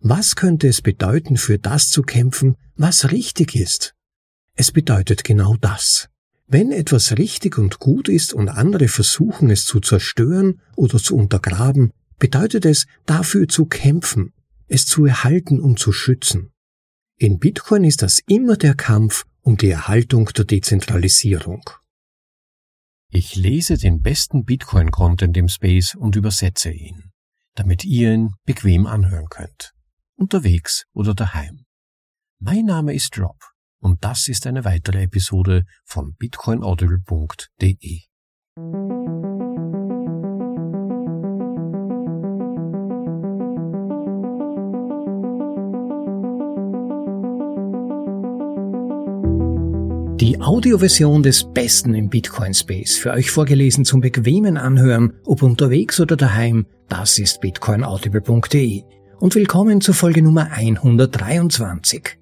Was könnte es bedeuten, für das zu kämpfen, was richtig ist? Es bedeutet genau das. Wenn etwas richtig und gut ist und andere versuchen es zu zerstören oder zu untergraben, bedeutet es dafür zu kämpfen, es zu erhalten und zu schützen. In Bitcoin ist das immer der Kampf um die Erhaltung der Dezentralisierung. Ich lese den besten Bitcoin-Content im Space und übersetze ihn, damit ihr ihn bequem anhören könnt, unterwegs oder daheim. Mein Name ist Rob und das ist eine weitere Episode von bitcoinaudible.de. Die Audioversion des Besten im Bitcoin Space, für euch vorgelesen zum bequemen Anhören, ob unterwegs oder daheim, das ist bitcoinaudible.de. Und willkommen zur Folge Nummer 123.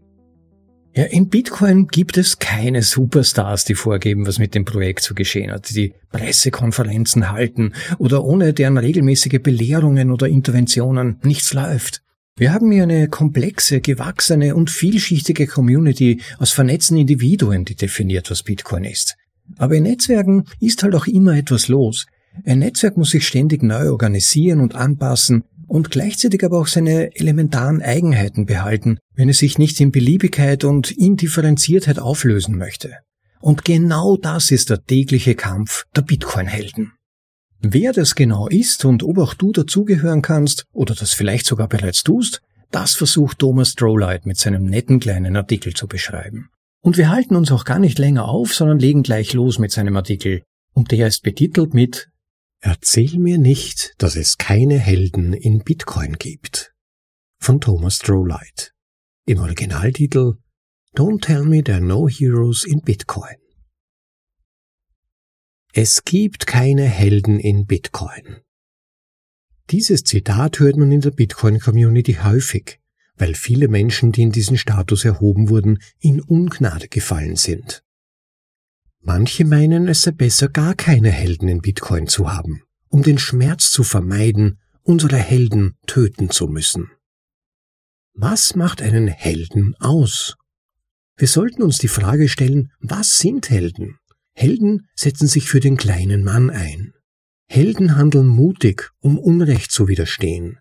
Ja, in Bitcoin gibt es keine Superstars, die vorgeben, was mit dem Projekt zu geschehen hat, die Pressekonferenzen halten oder ohne deren regelmäßige Belehrungen oder Interventionen nichts läuft. Wir haben hier eine komplexe, gewachsene und vielschichtige Community aus vernetzten Individuen, die definiert, was Bitcoin ist. Aber in Netzwerken ist halt auch immer etwas los. Ein Netzwerk muss sich ständig neu organisieren und anpassen und gleichzeitig aber auch seine elementaren Eigenheiten behalten, wenn es sich nicht in Beliebigkeit und Indifferenziertheit auflösen möchte. Und genau das ist der tägliche Kampf der Bitcoin-Helden. Wer das genau ist und ob auch du dazugehören kannst oder das vielleicht sogar bereits tust, das versucht Thomas Drolight mit seinem netten kleinen Artikel zu beschreiben. Und wir halten uns auch gar nicht länger auf, sondern legen gleich los mit seinem Artikel. Und der ist betitelt mit Erzähl mir nicht, dass es keine Helden in Bitcoin gibt. Von Thomas Drolight. Im Originaltitel Don't tell me there are no heroes in Bitcoin. Es gibt keine Helden in Bitcoin. Dieses Zitat hört man in der Bitcoin-Community häufig, weil viele Menschen, die in diesen Status erhoben wurden, in Ungnade gefallen sind. Manche meinen, es sei besser, gar keine Helden in Bitcoin zu haben, um den Schmerz zu vermeiden, unsere Helden töten zu müssen. Was macht einen Helden aus? Wir sollten uns die Frage stellen, was sind Helden? Helden setzen sich für den kleinen Mann ein. Helden handeln mutig, um Unrecht zu widerstehen.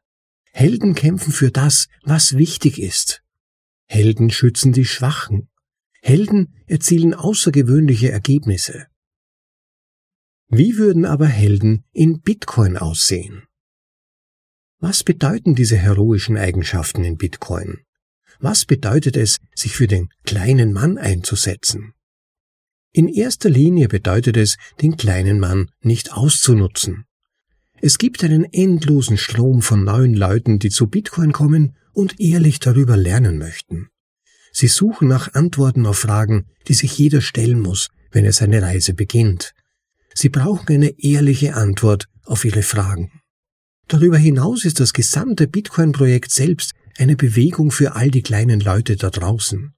Helden kämpfen für das, was wichtig ist. Helden schützen die Schwachen. Helden erzielen außergewöhnliche Ergebnisse. Wie würden aber Helden in Bitcoin aussehen? Was bedeuten diese heroischen Eigenschaften in Bitcoin? Was bedeutet es, sich für den kleinen Mann einzusetzen? In erster Linie bedeutet es, den kleinen Mann nicht auszunutzen. Es gibt einen endlosen Strom von neuen Leuten, die zu Bitcoin kommen und ehrlich darüber lernen möchten. Sie suchen nach Antworten auf Fragen, die sich jeder stellen muss, wenn er seine Reise beginnt. Sie brauchen eine ehrliche Antwort auf ihre Fragen. Darüber hinaus ist das gesamte Bitcoin-Projekt selbst eine Bewegung für all die kleinen Leute da draußen.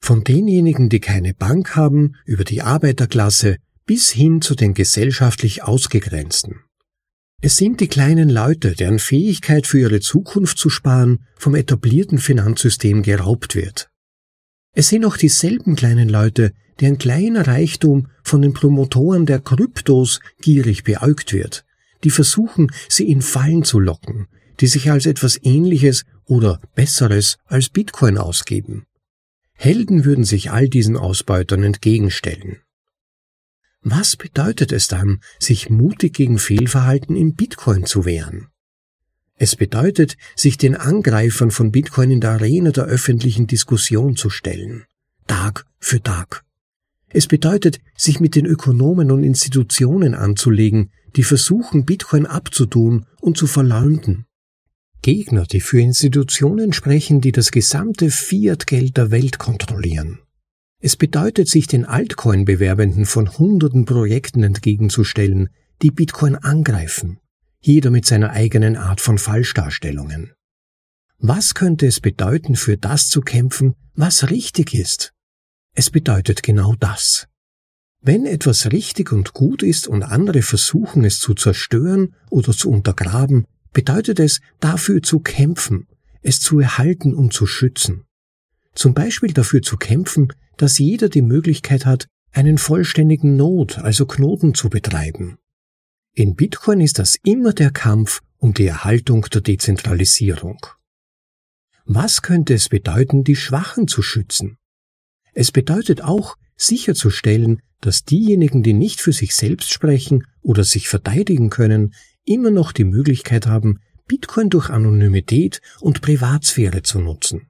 Von denjenigen, die keine Bank haben, über die Arbeiterklasse bis hin zu den gesellschaftlich Ausgegrenzten. Es sind die kleinen Leute, deren Fähigkeit für ihre Zukunft zu sparen vom etablierten Finanzsystem geraubt wird. Es sind auch dieselben kleinen Leute, deren kleiner Reichtum von den Promotoren der Kryptos gierig beäugt wird, die versuchen, sie in Fallen zu locken, die sich als etwas Ähnliches oder Besseres als Bitcoin ausgeben. Helden würden sich all diesen Ausbeutern entgegenstellen. Was bedeutet es dann, sich mutig gegen Fehlverhalten in Bitcoin zu wehren? Es bedeutet, sich den Angreifern von Bitcoin in der Arena der öffentlichen Diskussion zu stellen, Tag für Tag. Es bedeutet, sich mit den Ökonomen und Institutionen anzulegen, die versuchen, Bitcoin abzutun und zu verleumden. Gegner, die für Institutionen sprechen, die das gesamte Fiat-Geld der Welt kontrollieren. Es bedeutet, sich den Altcoin-Bewerbenden von hunderten Projekten entgegenzustellen, die Bitcoin angreifen, jeder mit seiner eigenen Art von Falschdarstellungen. Was könnte es bedeuten, für das zu kämpfen, was richtig ist? Es bedeutet genau das. Wenn etwas richtig und gut ist und andere versuchen es zu zerstören oder zu untergraben, bedeutet es, dafür zu kämpfen, es zu erhalten und zu schützen. Zum Beispiel dafür zu kämpfen, dass jeder die Möglichkeit hat, einen vollständigen Node, also Knoten zu betreiben. In Bitcoin ist das immer der Kampf um die Erhaltung der Dezentralisierung. Was könnte es bedeuten, die Schwachen zu schützen? Es bedeutet auch, sicherzustellen, dass diejenigen, die nicht für sich selbst sprechen oder sich verteidigen können, immer noch die Möglichkeit haben, Bitcoin durch Anonymität und Privatsphäre zu nutzen.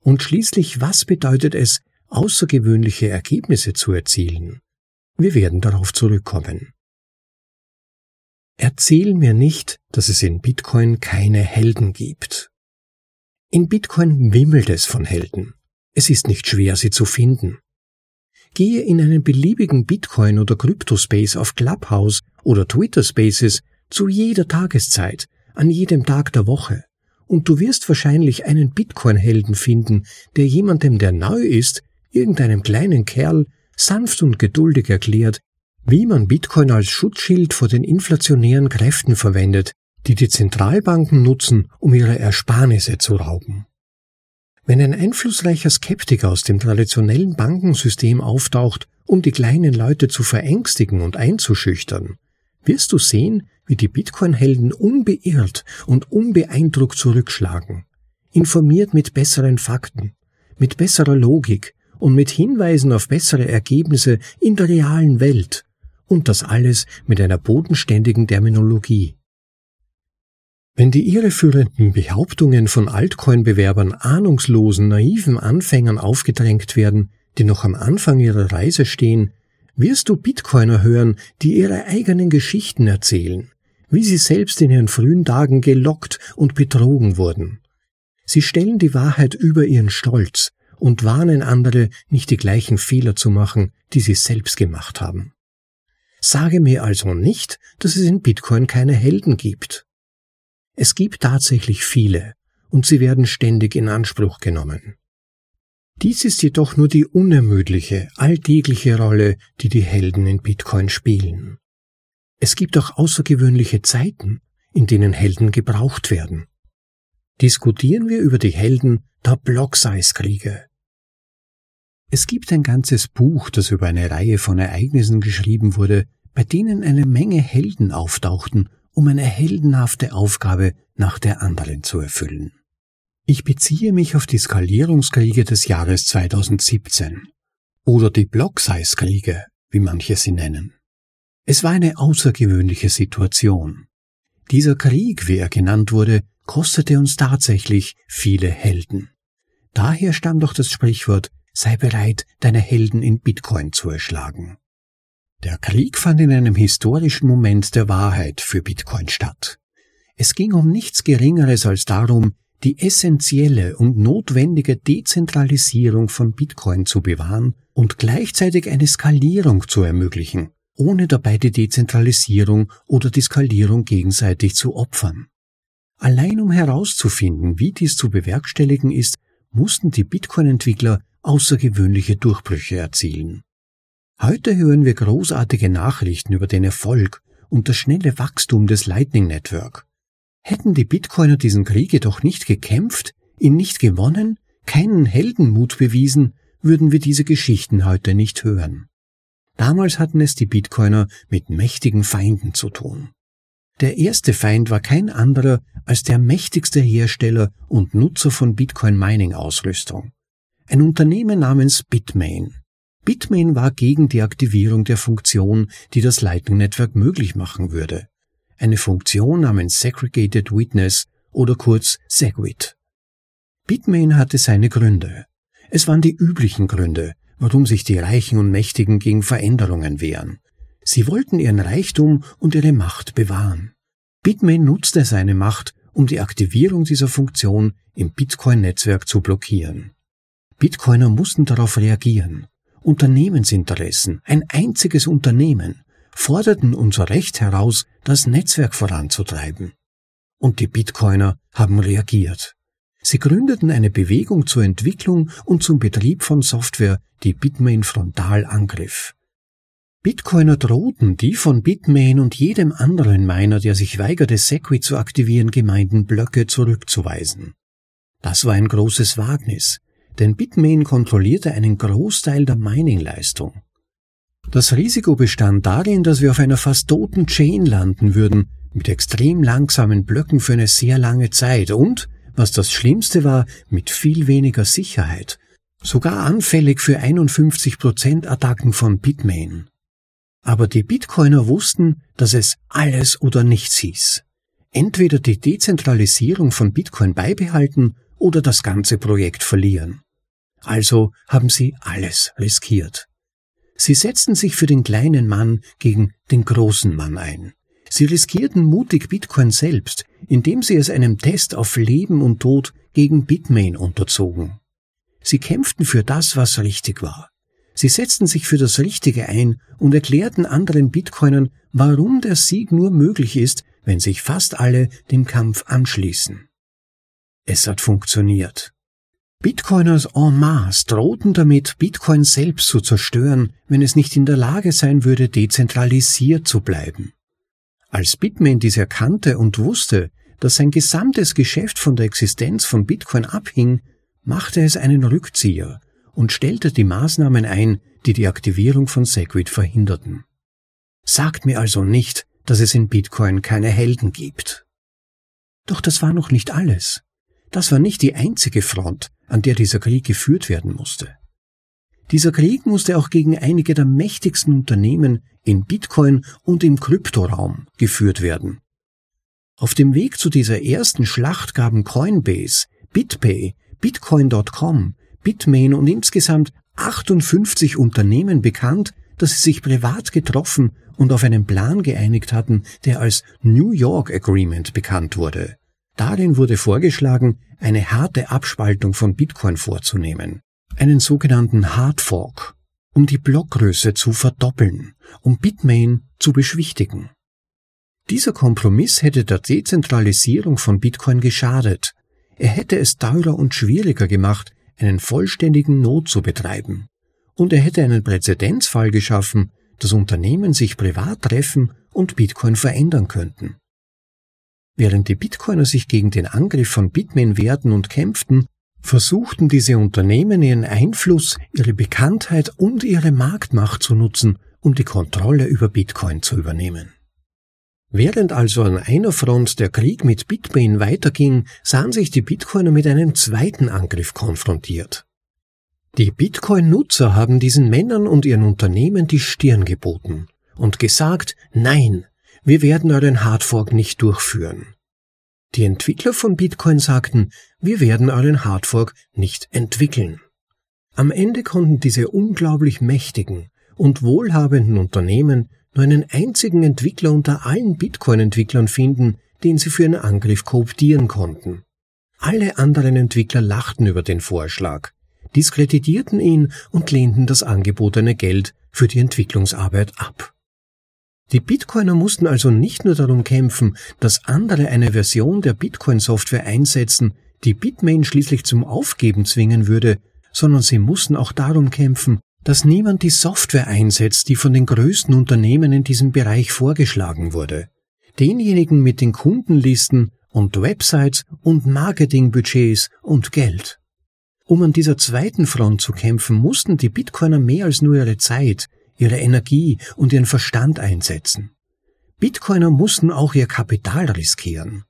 Und schließlich, was bedeutet es, außergewöhnliche Ergebnisse zu erzielen? Wir werden darauf zurückkommen. Erzähl mir nicht, dass es in Bitcoin keine Helden gibt. In Bitcoin wimmelt es von Helden. Es ist nicht schwer, sie zu finden. Gehe in einen beliebigen Bitcoin- oder Kryptospace auf Clubhouse oder Twitter Spaces zu jeder Tageszeit, an jedem Tag der Woche, und du wirst wahrscheinlich einen Bitcoin-Helden finden, der jemandem, der neu ist, irgendeinem kleinen Kerl, sanft und geduldig erklärt, wie man Bitcoin als Schutzschild vor den inflationären Kräften verwendet, die die Zentralbanken nutzen, um ihre Ersparnisse zu rauben. Wenn ein einflussreicher Skeptiker aus dem traditionellen Bankensystem auftaucht, um die kleinen Leute zu verängstigen und einzuschüchtern, wirst du sehen, wie die Bitcoin-Helden unbeirrt und unbeeindruckt zurückschlagen, informiert mit besseren Fakten, mit besserer Logik und mit Hinweisen auf bessere Ergebnisse in der realen Welt, und das alles mit einer bodenständigen Terminologie. Wenn die irreführenden Behauptungen von Altcoin-Bewerbern ahnungslosen, naiven Anfängern aufgedrängt werden, die noch am Anfang ihrer Reise stehen, wirst du Bitcoiner hören, die ihre eigenen Geschichten erzählen, wie sie selbst in ihren frühen Tagen gelockt und betrogen wurden. Sie stellen die Wahrheit über ihren Stolz und warnen andere, nicht die gleichen Fehler zu machen, die sie selbst gemacht haben. Sage mir also nicht, dass es in Bitcoin keine Helden gibt. Es gibt tatsächlich viele, und sie werden ständig in Anspruch genommen. Dies ist jedoch nur die unermüdliche, alltägliche Rolle, die die Helden in Bitcoin spielen. Es gibt auch außergewöhnliche Zeiten, in denen Helden gebraucht werden. Diskutieren wir über die Helden der Block-Size-Kriege. Es gibt ein ganzes Buch, das über eine Reihe von Ereignissen geschrieben wurde, bei denen eine Menge Helden auftauchten, um eine heldenhafte Aufgabe nach der anderen zu erfüllen. Ich beziehe mich auf die Skalierungskriege des Jahres 2017 oder die Block-Size-Kriege, wie manche sie nennen. Es war eine außergewöhnliche Situation. Dieser Krieg, wie er genannt wurde, kostete uns tatsächlich viele Helden. Daher stammt doch das Sprichwort, sei bereit, deine Helden in Bitcoin zu erschlagen. Der Krieg fand in einem historischen Moment der Wahrheit für Bitcoin statt. Es ging um nichts Geringeres als darum, die essentielle und notwendige Dezentralisierung von Bitcoin zu bewahren und gleichzeitig eine Skalierung zu ermöglichen, ohne dabei die Dezentralisierung oder die Skalierung gegenseitig zu opfern. Allein um herauszufinden, wie dies zu bewerkstelligen ist, mussten die Bitcoin-Entwickler außergewöhnliche Durchbrüche erzielen. Heute hören wir großartige Nachrichten über den Erfolg und das schnelle Wachstum des Lightning Network. Hätten die Bitcoiner diesen Krieg jedoch nicht gekämpft, ihn nicht gewonnen, keinen Heldenmut bewiesen, würden wir diese Geschichten heute nicht hören. Damals hatten es die Bitcoiner mit mächtigen Feinden zu tun. Der erste Feind war kein anderer als der mächtigste Hersteller und Nutzer von Bitcoin Mining Ausrüstung. Ein Unternehmen namens Bitmain. Bitmain war gegen die Aktivierung der Funktion, die das Lightning Network möglich machen würde. Eine Funktion namens Segregated Witness oder kurz Segwit. Bitmain hatte seine Gründe. Es waren die üblichen Gründe, warum sich die Reichen und Mächtigen gegen Veränderungen wehren. Sie wollten ihren Reichtum und ihre Macht bewahren. Bitmain nutzte seine Macht, um die Aktivierung dieser Funktion im Bitcoin-Netzwerk zu blockieren. Bitcoiner mussten darauf reagieren. Unternehmensinteressen, ein einziges Unternehmen, forderten unser Recht heraus, das Netzwerk voranzutreiben. Und die Bitcoiner haben reagiert. Sie gründeten eine Bewegung zur Entwicklung und zum Betrieb von Software, die Bitmain frontal angriff. Bitcoiner drohten die von Bitmain und jedem anderen Miner, der sich weigerte, Segwit zu aktivieren, gemeinten Blöcke zurückzuweisen. Das war ein großes Wagnis, denn Bitmain kontrollierte einen Großteil der Mining-Leistung. Das Risiko bestand darin, dass wir auf einer fast toten Chain landen würden, mit extrem langsamen Blöcken für eine sehr lange Zeit und, was das Schlimmste war, mit viel weniger Sicherheit, sogar anfällig für 51% Attacken von Bitmain. Aber die Bitcoiner wussten, dass es alles oder nichts hieß. Entweder die Dezentralisierung von Bitcoin beibehalten oder das ganze Projekt verlieren. Also haben sie alles riskiert. Sie setzten sich für den kleinen Mann gegen den großen Mann ein. Sie riskierten mutig Bitcoin selbst, indem sie es einem Test auf Leben und Tod gegen Bitmain unterzogen. Sie kämpften für das, was richtig war. Sie setzten sich für das Richtige ein und erklärten anderen Bitcoinern, warum der Sieg nur möglich ist, wenn sich fast alle dem Kampf anschließen. Es hat funktioniert. Bitcoiners en masse drohten damit, Bitcoin selbst zu zerstören, wenn es nicht in der Lage sein würde, dezentralisiert zu bleiben. Als Bitmain dies erkannte und wusste, dass sein gesamtes Geschäft von der Existenz von Bitcoin abhing, machte es einen Rückzieher und stellte die Maßnahmen ein, die die Aktivierung von Segwit verhinderten. Sagt mir also nicht, dass es in Bitcoin keine Helden gibt. Doch das war noch nicht alles. Das war nicht die einzige Front, an der dieser Krieg geführt werden musste. Dieser Krieg musste auch gegen einige der mächtigsten Unternehmen in Bitcoin und im Kryptoraum geführt werden. Auf dem Weg zu dieser ersten Schlacht gaben Coinbase, BitPay, Bitcoin.com, Bitmain und insgesamt 58 Unternehmen bekannt, dass sie sich privat getroffen und auf einen Plan geeinigt hatten, der als New York Agreement bekannt wurde. Darin wurde vorgeschlagen, eine harte Abspaltung von Bitcoin vorzunehmen, einen sogenannten Hard Fork, um die Blockgröße zu verdoppeln, um Bitmain zu beschwichtigen. Dieser Kompromiss hätte der Dezentralisierung von Bitcoin geschadet. Er hätte es teurer und schwieriger gemacht, einen vollständigen Not zu betreiben. Und er hätte einen Präzedenzfall geschaffen, dass Unternehmen sich privat treffen und Bitcoin verändern könnten. Während die Bitcoiner sich gegen den Angriff von Bitmain wehrten und kämpften, versuchten diese Unternehmen ihren Einfluss, ihre Bekanntheit und ihre Marktmacht zu nutzen, um die Kontrolle über Bitcoin zu übernehmen. Während also an einer Front der Krieg mit Bitmain weiterging, sahen sich die Bitcoiner mit einem zweiten Angriff konfrontiert. Die Bitcoin-Nutzer haben diesen Männern und ihren Unternehmen die Stirn geboten und gesagt, nein, wir werden euren Hardfork nicht durchführen. Die Entwickler von Bitcoin sagten, wir werden euren Hardfork nicht entwickeln. Am Ende konnten diese unglaublich mächtigen und wohlhabenden Unternehmen nur einen einzigen Entwickler unter allen Bitcoin-Entwicklern finden, den sie für einen Angriff kooptieren konnten. Alle anderen Entwickler lachten über den Vorschlag, diskreditierten ihn und lehnten das angebotene Geld für die Entwicklungsarbeit ab. Die Bitcoiner mussten also nicht nur darum kämpfen, dass andere eine Version der Bitcoin-Software einsetzen, die Bitmain schließlich zum Aufgeben zwingen würde, sondern sie mussten auch darum kämpfen, dass niemand die Software einsetzt, die von den größten Unternehmen in diesem Bereich vorgeschlagen wurde. Denjenigen mit den Kundenlisten und Websites und Marketingbudgets und Geld. Um an dieser zweiten Front zu kämpfen, mussten die Bitcoiner mehr als nur ihre Zeit, ihre Energie und ihren Verstand einsetzen. Bitcoiner mussten auch ihr Kapital riskieren.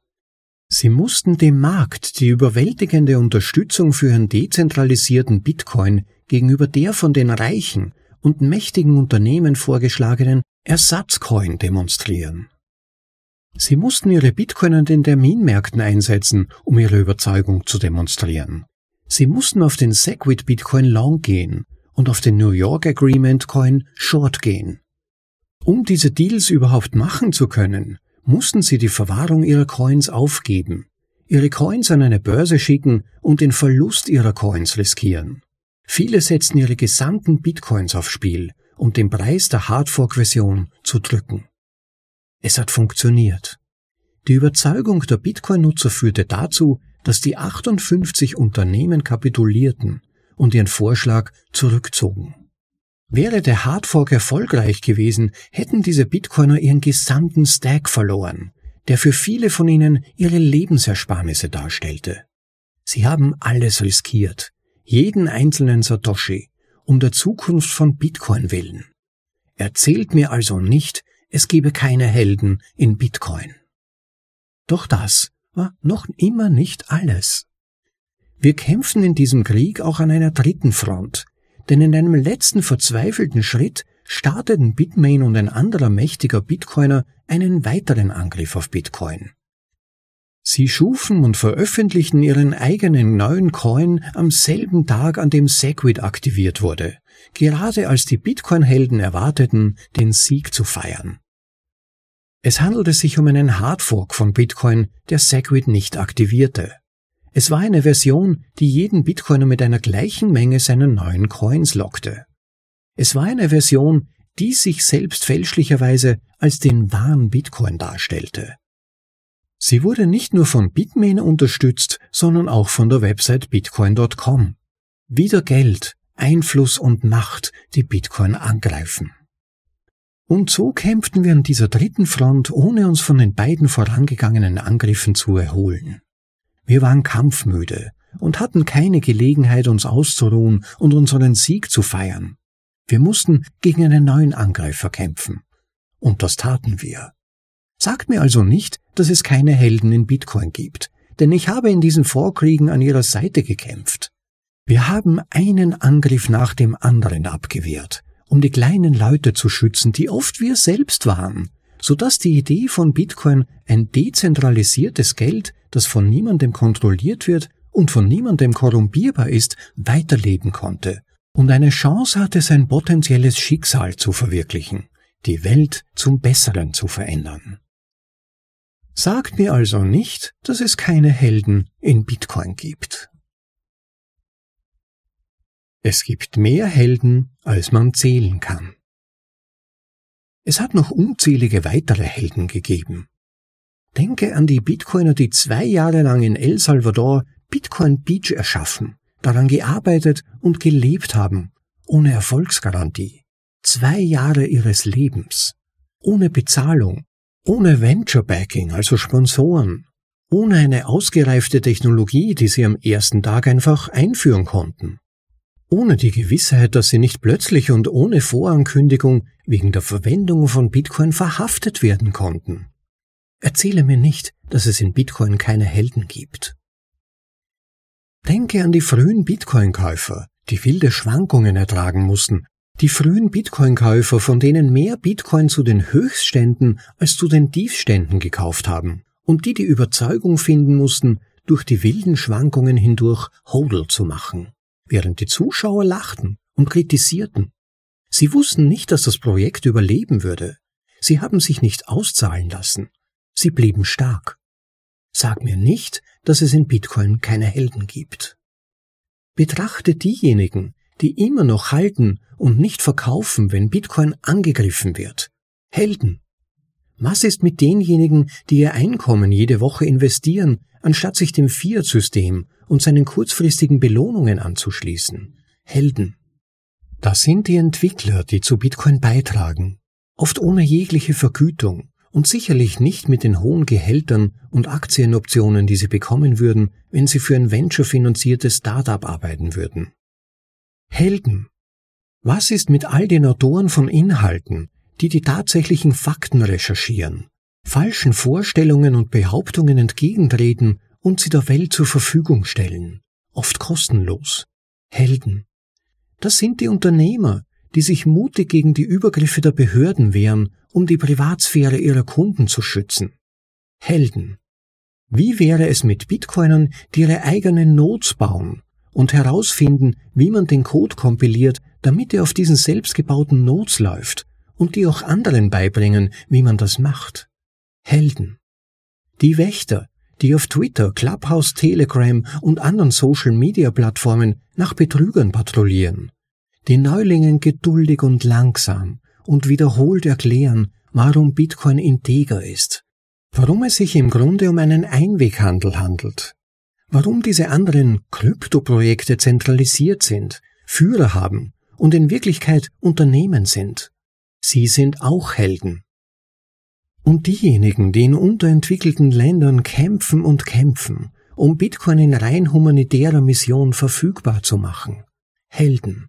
Sie mussten dem Markt die überwältigende Unterstützung für ihren dezentralisierten Bitcoin gegenüber der von den reichen und mächtigen Unternehmen vorgeschlagenen Ersatzcoin demonstrieren. Sie mussten ihre Bitcoin an den Terminmärkten einsetzen, um ihre Überzeugung zu demonstrieren. Sie mussten auf den Segwit Bitcoin Long gehen und auf den New York Agreement Coin Short gehen. Um diese Deals überhaupt machen zu können, mussten sie die Verwahrung ihrer Coins aufgeben, ihre Coins an eine Börse schicken und den Verlust ihrer Coins riskieren. Viele setzten ihre gesamten Bitcoins aufs Spiel, um den Preis der Hardfork-Version zu drücken. Es hat funktioniert. Die Überzeugung der Bitcoin-Nutzer führte dazu, dass die 58 Unternehmen kapitulierten und ihren Vorschlag zurückzogen. Wäre der Hardfork erfolgreich gewesen, hätten diese Bitcoiner ihren gesamten Stack verloren, der für viele von ihnen ihre Lebensersparnisse darstellte. Sie haben alles riskiert, jeden einzelnen Satoshi, um der Zukunft von Bitcoin willen. Erzählt mir also nicht, es gebe keine Helden in Bitcoin. Doch das war noch immer nicht alles. Wir kämpfen in diesem Krieg auch an einer dritten Front, denn in einem letzten verzweifelten Schritt starteten Bitmain und ein anderer mächtiger Bitcoiner einen weiteren Angriff auf Bitcoin. Sie schufen und veröffentlichten ihren eigenen neuen Coin am selben Tag, an dem Segwit aktiviert wurde, gerade als die Bitcoin-Helden erwarteten, den Sieg zu feiern. Es handelte sich um einen Hardfork von Bitcoin, der Segwit nicht aktivierte. Es war eine Version, die jeden Bitcoiner mit einer gleichen Menge seiner neuen Coins lockte. Es war eine Version, die sich selbst fälschlicherweise als den wahren Bitcoin darstellte. Sie wurde nicht nur von Bitmain unterstützt, sondern auch von der Website bitcoin.com. Wieder Geld, Einfluss und Macht, die Bitcoin angreifen. Und so kämpften wir an dieser dritten Front, ohne uns von den beiden vorangegangenen Angriffen zu erholen. Wir waren kampfmüde und hatten keine Gelegenheit, uns auszuruhen und unseren Sieg zu feiern. Wir mussten gegen einen neuen Angreifer kämpfen. Und das taten wir. Sagt mir also nicht, dass es keine Helden in Bitcoin gibt, denn ich habe in diesen Vorkriegen an ihrer Seite gekämpft. Wir haben einen Angriff nach dem anderen abgewehrt, um die kleinen Leute zu schützen, die oft wir selbst waren, so dass die Idee von Bitcoin ein dezentralisiertes Geld, das von niemandem kontrolliert wird und von niemandem korrumpierbar ist, weiterleben konnte und eine Chance hatte, sein potenzielles Schicksal zu verwirklichen, die Welt zum Besseren zu verändern. Sagt mir also nicht, dass es keine Helden in Bitcoin gibt. Es gibt mehr Helden, als man zählen kann. Es hat noch unzählige weitere Helden gegeben. Denke an die Bitcoiner, die zwei Jahre lang in El Salvador Bitcoin Beach erschaffen, daran gearbeitet und gelebt haben, ohne Erfolgsgarantie. Zwei Jahre ihres Lebens, ohne Bezahlung, ohne Venture Backing, also Sponsoren, ohne eine ausgereifte Technologie, die sie am ersten Tag einfach einführen konnten, ohne die Gewissheit, dass sie nicht plötzlich und ohne Vorankündigung wegen der Verwendung von Bitcoin verhaftet werden konnten. Erzähle mir nicht, dass es in Bitcoin keine Helden gibt. Denke an die frühen Bitcoin-Käufer, die wilde Schwankungen ertragen mussten die frühen Bitcoin-Käufer, von denen mehr Bitcoin zu den Höchstständen als zu den Tiefständen gekauft haben und die die Überzeugung finden mussten, durch die wilden Schwankungen hindurch Hodl zu machen, während die Zuschauer lachten und kritisierten. Sie wussten nicht, dass das Projekt überleben würde. Sie haben sich nicht auszahlen lassen. Sie blieben stark. Sag mir nicht, dass es in Bitcoin keine Helden gibt. Betrachte diejenigen, die immer noch halten und nicht verkaufen, wenn Bitcoin angegriffen wird. Helden. Was ist mit denjenigen, die ihr Einkommen jede Woche investieren, anstatt sich dem Fiat-System und seinen kurzfristigen Belohnungen anzuschließen? Helden. Das sind die Entwickler, die zu Bitcoin beitragen, oft ohne jegliche Vergütung und sicherlich nicht mit den hohen Gehältern und Aktienoptionen, die sie bekommen würden, wenn sie für ein venture-finanziertes Startup arbeiten würden. Helden. Was ist mit all den Autoren von Inhalten, die die tatsächlichen Fakten recherchieren, falschen Vorstellungen und Behauptungen entgegentreten und sie der Welt zur Verfügung stellen, oft kostenlos? Helden. Das sind die Unternehmer, die sich mutig gegen die Übergriffe der Behörden wehren, um die Privatsphäre ihrer Kunden zu schützen. Helden. Wie wäre es mit Bitcoinern, die ihre eigenen Notes bauen und herausfinden, wie man den Code kompiliert, damit er auf diesen selbstgebauten Nodes läuft und die auch anderen beibringen, wie man das macht. Helden. Die Wächter, die auf Twitter, Clubhouse, Telegram und anderen Social-Media-Plattformen nach Betrügern patrouillieren, die Neulingen geduldig und langsam und wiederholt erklären, warum Bitcoin integer ist, warum es sich im Grunde um einen Einweghandel handelt, warum diese anderen Kryptoprojekte zentralisiert sind, Führer haben und in Wirklichkeit Unternehmen sind. Sie sind auch Helden. Und diejenigen, die in unterentwickelten Ländern kämpfen und kämpfen um Bitcoin in rein humanitärer Mission verfügbar zu machen. Helden.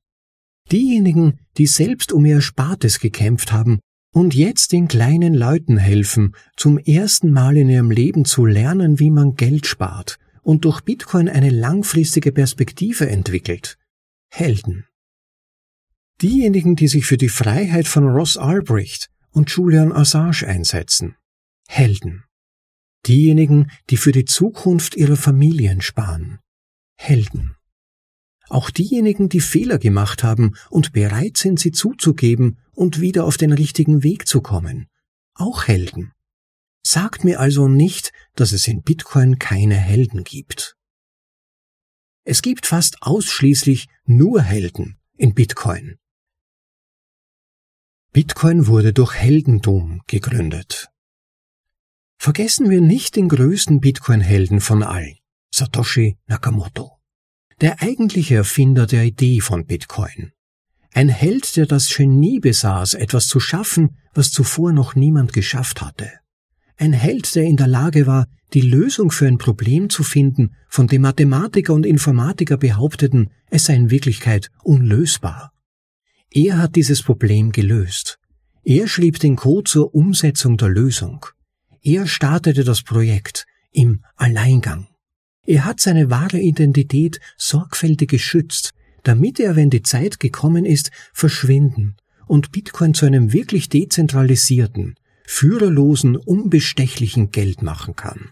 Diejenigen, die selbst um ihr Erspartes gekämpft haben und jetzt den kleinen Leuten helfen, zum ersten Mal in ihrem Leben zu lernen, wie man Geld spart und durch Bitcoin eine langfristige Perspektive entwickelt. Helden. Diejenigen, die sich für die Freiheit von Ross Albrecht und Julian Assange einsetzen. Helden. Diejenigen, die für die Zukunft ihrer Familien sparen. Helden. Auch diejenigen, die Fehler gemacht haben und bereit sind, sie zuzugeben und wieder auf den richtigen Weg zu kommen. Auch Helden. Sagt mir also nicht, dass es in Bitcoin keine Helden gibt. Es gibt fast ausschließlich nur Helden in Bitcoin. Bitcoin wurde durch Heldentum gegründet. Vergessen wir nicht den größten Bitcoin-Helden von allen, Satoshi Nakamoto, der eigentliche Erfinder der Idee von Bitcoin. Ein Held, der das Genie besaß, etwas zu schaffen, was zuvor noch niemand geschafft hatte. Ein Held, der in der Lage war, die Lösung für ein Problem zu finden, von dem Mathematiker und Informatiker behaupteten, es sei in Wirklichkeit unlösbar. Er hat dieses Problem gelöst. Er schrieb den Code zur Umsetzung der Lösung. Er startete das Projekt im Alleingang. Er hat seine wahre Identität sorgfältig geschützt, damit er, wenn die Zeit gekommen ist, verschwinden und Bitcoin zu einem wirklich dezentralisierten, führerlosen, unbestechlichen Geld machen kann.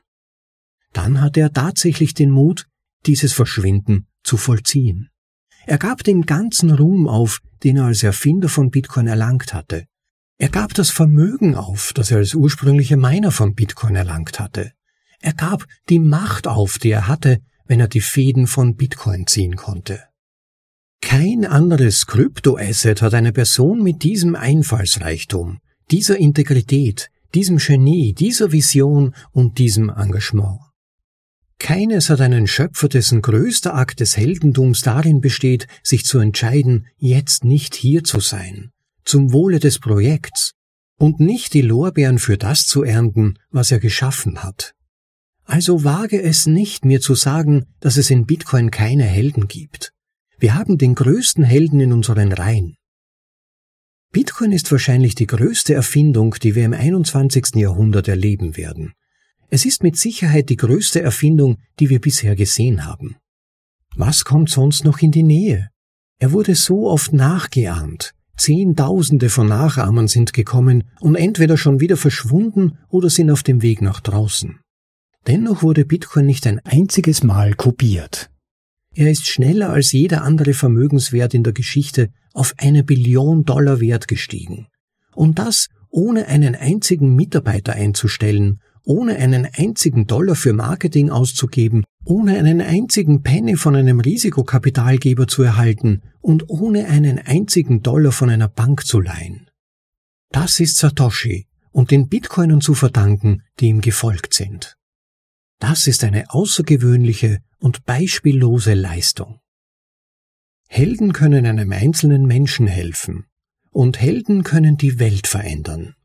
Dann hatte er tatsächlich den Mut, dieses Verschwinden zu vollziehen. Er gab den ganzen Ruhm auf, den er als Erfinder von Bitcoin erlangt hatte. Er gab das Vermögen auf, das er als ursprünglicher Miner von Bitcoin erlangt hatte. Er gab die Macht auf, die er hatte, wenn er die Fäden von Bitcoin ziehen konnte. Kein anderes Kryptoasset hat eine Person mit diesem Einfallsreichtum, dieser Integrität, diesem Genie, dieser Vision und diesem Engagement. Keines hat einen Schöpfer, dessen größter Akt des Heldentums darin besteht, sich zu entscheiden, jetzt nicht hier zu sein, zum Wohle des Projekts, und nicht die Lorbeeren für das zu ernten, was er geschaffen hat. Also wage es nicht, mir zu sagen, dass es in Bitcoin keine Helden gibt. Wir haben den größten Helden in unseren Reihen. Bitcoin ist wahrscheinlich die größte Erfindung, die wir im 21. Jahrhundert erleben werden. Es ist mit Sicherheit die größte Erfindung, die wir bisher gesehen haben. Was kommt sonst noch in die Nähe? Er wurde so oft nachgeahmt. Zehntausende von Nachahmern sind gekommen und entweder schon wieder verschwunden oder sind auf dem Weg nach draußen. Dennoch wurde Bitcoin nicht ein einziges Mal kopiert. Er ist schneller als jeder andere Vermögenswert in der Geschichte auf eine Billion Dollar wert gestiegen. Und das ohne einen einzigen Mitarbeiter einzustellen ohne einen einzigen Dollar für Marketing auszugeben, ohne einen einzigen Penny von einem Risikokapitalgeber zu erhalten und ohne einen einzigen Dollar von einer Bank zu leihen. Das ist Satoshi und den Bitcoinern zu verdanken, die ihm gefolgt sind. Das ist eine außergewöhnliche und beispiellose Leistung. Helden können einem einzelnen Menschen helfen, und Helden können die Welt verändern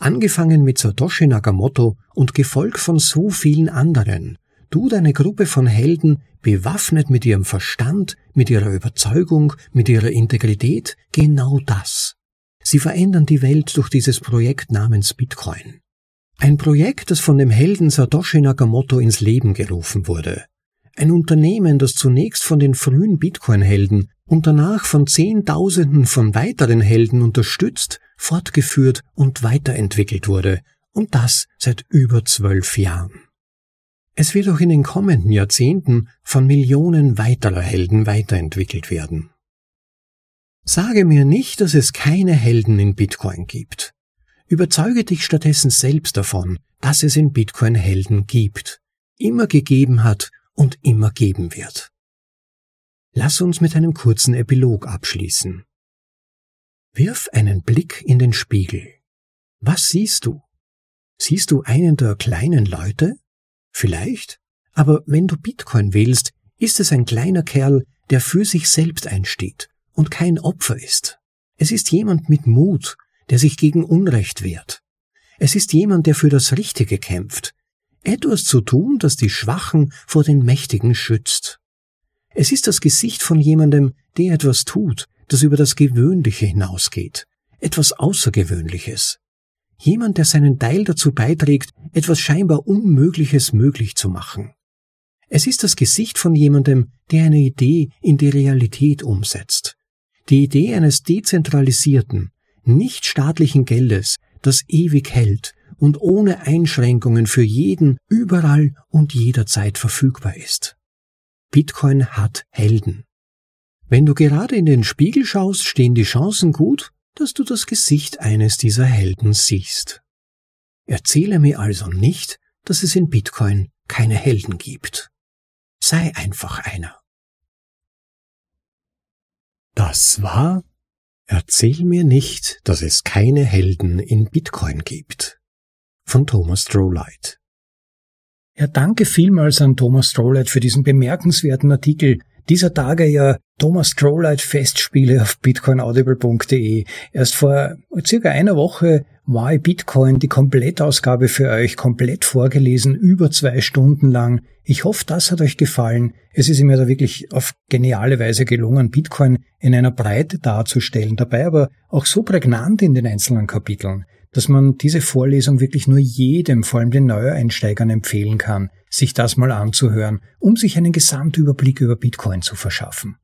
angefangen mit Satoshi Nakamoto und gefolgt von so vielen anderen, tut eine Gruppe von Helden, bewaffnet mit ihrem Verstand, mit ihrer Überzeugung, mit ihrer Integrität, genau das. Sie verändern die Welt durch dieses Projekt namens Bitcoin. Ein Projekt, das von dem Helden Satoshi Nakamoto ins Leben gerufen wurde. Ein Unternehmen, das zunächst von den frühen Bitcoin-Helden und danach von Zehntausenden von weiteren Helden unterstützt, fortgeführt und weiterentwickelt wurde, und das seit über zwölf Jahren. Es wird auch in den kommenden Jahrzehnten von Millionen weiterer Helden weiterentwickelt werden. Sage mir nicht, dass es keine Helden in Bitcoin gibt. Überzeuge dich stattdessen selbst davon, dass es in Bitcoin Helden gibt, immer gegeben hat und immer geben wird. Lass uns mit einem kurzen Epilog abschließen. Wirf einen Blick in den Spiegel. Was siehst du? Siehst du einen der kleinen Leute? Vielleicht. Aber wenn du Bitcoin wählst, ist es ein kleiner Kerl, der für sich selbst einsteht und kein Opfer ist. Es ist jemand mit Mut, der sich gegen Unrecht wehrt. Es ist jemand, der für das Richtige kämpft. etwas zu tun, das die Schwachen vor den Mächtigen schützt. Es ist das Gesicht von jemandem, der etwas tut, das über das Gewöhnliche hinausgeht, etwas Außergewöhnliches. Jemand, der seinen Teil dazu beiträgt, etwas scheinbar Unmögliches möglich zu machen. Es ist das Gesicht von jemandem, der eine Idee in die Realität umsetzt. Die Idee eines dezentralisierten, nicht staatlichen Geldes, das ewig hält und ohne Einschränkungen für jeden überall und jederzeit verfügbar ist. Bitcoin hat Helden. Wenn du gerade in den Spiegel schaust, stehen die Chancen gut, dass du das Gesicht eines dieser Helden siehst. Erzähle mir also nicht, dass es in Bitcoin keine Helden gibt. Sei einfach einer. Das war Erzähl mir nicht, dass es keine Helden in Bitcoin gibt. Von Thomas Strohlight. Ja, danke vielmals an Thomas Strohlight für diesen bemerkenswerten Artikel. Dieser Tage ja Thomas Strohlight Festspiele auf bitcoinaudible.de. Erst vor circa einer Woche Why Bitcoin, die Komplettausgabe für euch, komplett vorgelesen, über zwei Stunden lang. Ich hoffe, das hat euch gefallen. Es ist mir da wirklich auf geniale Weise gelungen, Bitcoin in einer Breite darzustellen, dabei aber auch so prägnant in den einzelnen Kapiteln, dass man diese Vorlesung wirklich nur jedem, vor allem den Neueinsteigern empfehlen kann, sich das mal anzuhören, um sich einen Gesamtüberblick über Bitcoin zu verschaffen.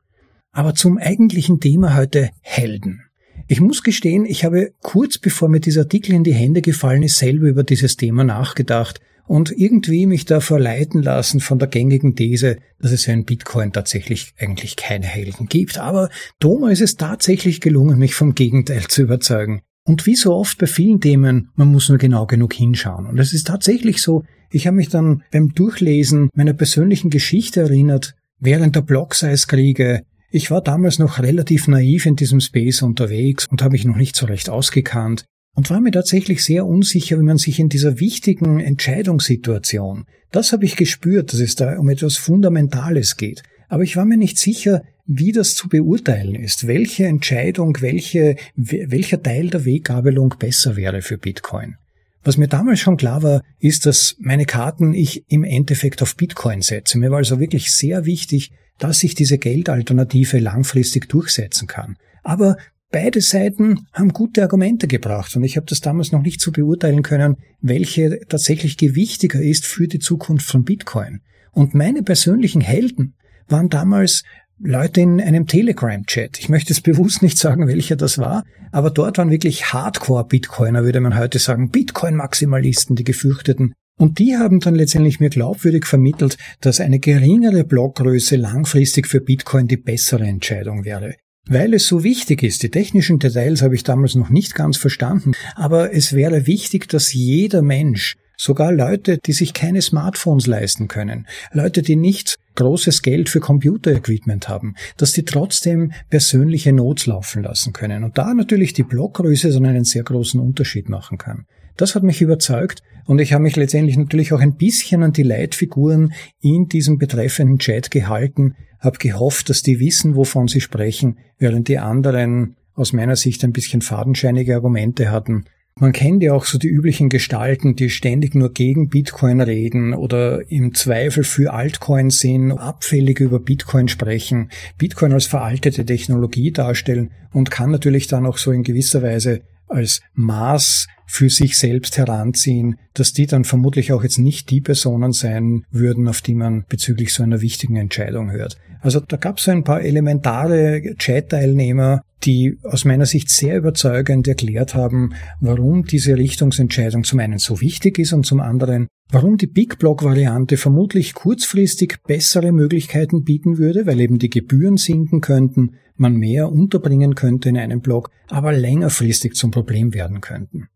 Aber zum eigentlichen Thema heute Helden. Ich muss gestehen, ich habe kurz bevor mir dieser Artikel in die Hände gefallen ist, selber über dieses Thema nachgedacht und irgendwie mich da verleiten lassen von der gängigen These, dass es ja in Bitcoin tatsächlich eigentlich keine Helden gibt. Aber Thomas ist es tatsächlich gelungen, mich vom Gegenteil zu überzeugen. Und wie so oft bei vielen Themen, man muss nur genau genug hinschauen. Und es ist tatsächlich so, ich habe mich dann beim Durchlesen meiner persönlichen Geschichte erinnert, während der Block-Size-Kriege, ich war damals noch relativ naiv in diesem Space unterwegs und habe mich noch nicht so recht ausgekannt und war mir tatsächlich sehr unsicher, wie man sich in dieser wichtigen Entscheidungssituation, das habe ich gespürt, dass es da um etwas Fundamentales geht, aber ich war mir nicht sicher, wie das zu beurteilen ist, welche Entscheidung, welche, welcher Teil der Weggabelung besser wäre für Bitcoin. Was mir damals schon klar war, ist, dass meine Karten ich im Endeffekt auf Bitcoin setze. Mir war also wirklich sehr wichtig, dass sich diese Geldalternative langfristig durchsetzen kann. Aber beide Seiten haben gute Argumente gebracht und ich habe das damals noch nicht so beurteilen können, welche tatsächlich gewichtiger ist für die Zukunft von Bitcoin. Und meine persönlichen Helden waren damals Leute in einem Telegram-Chat. Ich möchte es bewusst nicht sagen, welcher das war, aber dort waren wirklich Hardcore-Bitcoiner, würde man heute sagen, Bitcoin-Maximalisten, die gefürchteten, und die haben dann letztendlich mir glaubwürdig vermittelt, dass eine geringere Blockgröße langfristig für Bitcoin die bessere Entscheidung wäre. Weil es so wichtig ist, die technischen Details habe ich damals noch nicht ganz verstanden, aber es wäre wichtig, dass jeder Mensch Sogar Leute, die sich keine Smartphones leisten können, Leute, die nicht großes Geld für Computerequipment haben, dass die trotzdem persönliche Notes laufen lassen können. Und da natürlich die Blockgröße so einen sehr großen Unterschied machen kann. Das hat mich überzeugt und ich habe mich letztendlich natürlich auch ein bisschen an die Leitfiguren in diesem betreffenden Chat gehalten, habe gehofft, dass die wissen, wovon sie sprechen, während die anderen aus meiner Sicht ein bisschen fadenscheinige Argumente hatten man kennt ja auch so die üblichen Gestalten, die ständig nur gegen Bitcoin reden oder im Zweifel für Altcoin sind, abfällig über Bitcoin sprechen, Bitcoin als veraltete Technologie darstellen und kann natürlich dann auch so in gewisser Weise als Maß für sich selbst heranziehen, dass die dann vermutlich auch jetzt nicht die Personen sein würden, auf die man bezüglich so einer wichtigen Entscheidung hört. Also da gab es ein paar elementare Chat-Teilnehmer, die aus meiner Sicht sehr überzeugend erklärt haben, warum diese Richtungsentscheidung zum einen so wichtig ist und zum anderen, warum die Big Block-Variante vermutlich kurzfristig bessere Möglichkeiten bieten würde, weil eben die Gebühren sinken könnten, man mehr unterbringen könnte in einem Block, aber längerfristig zum Problem werden könnten.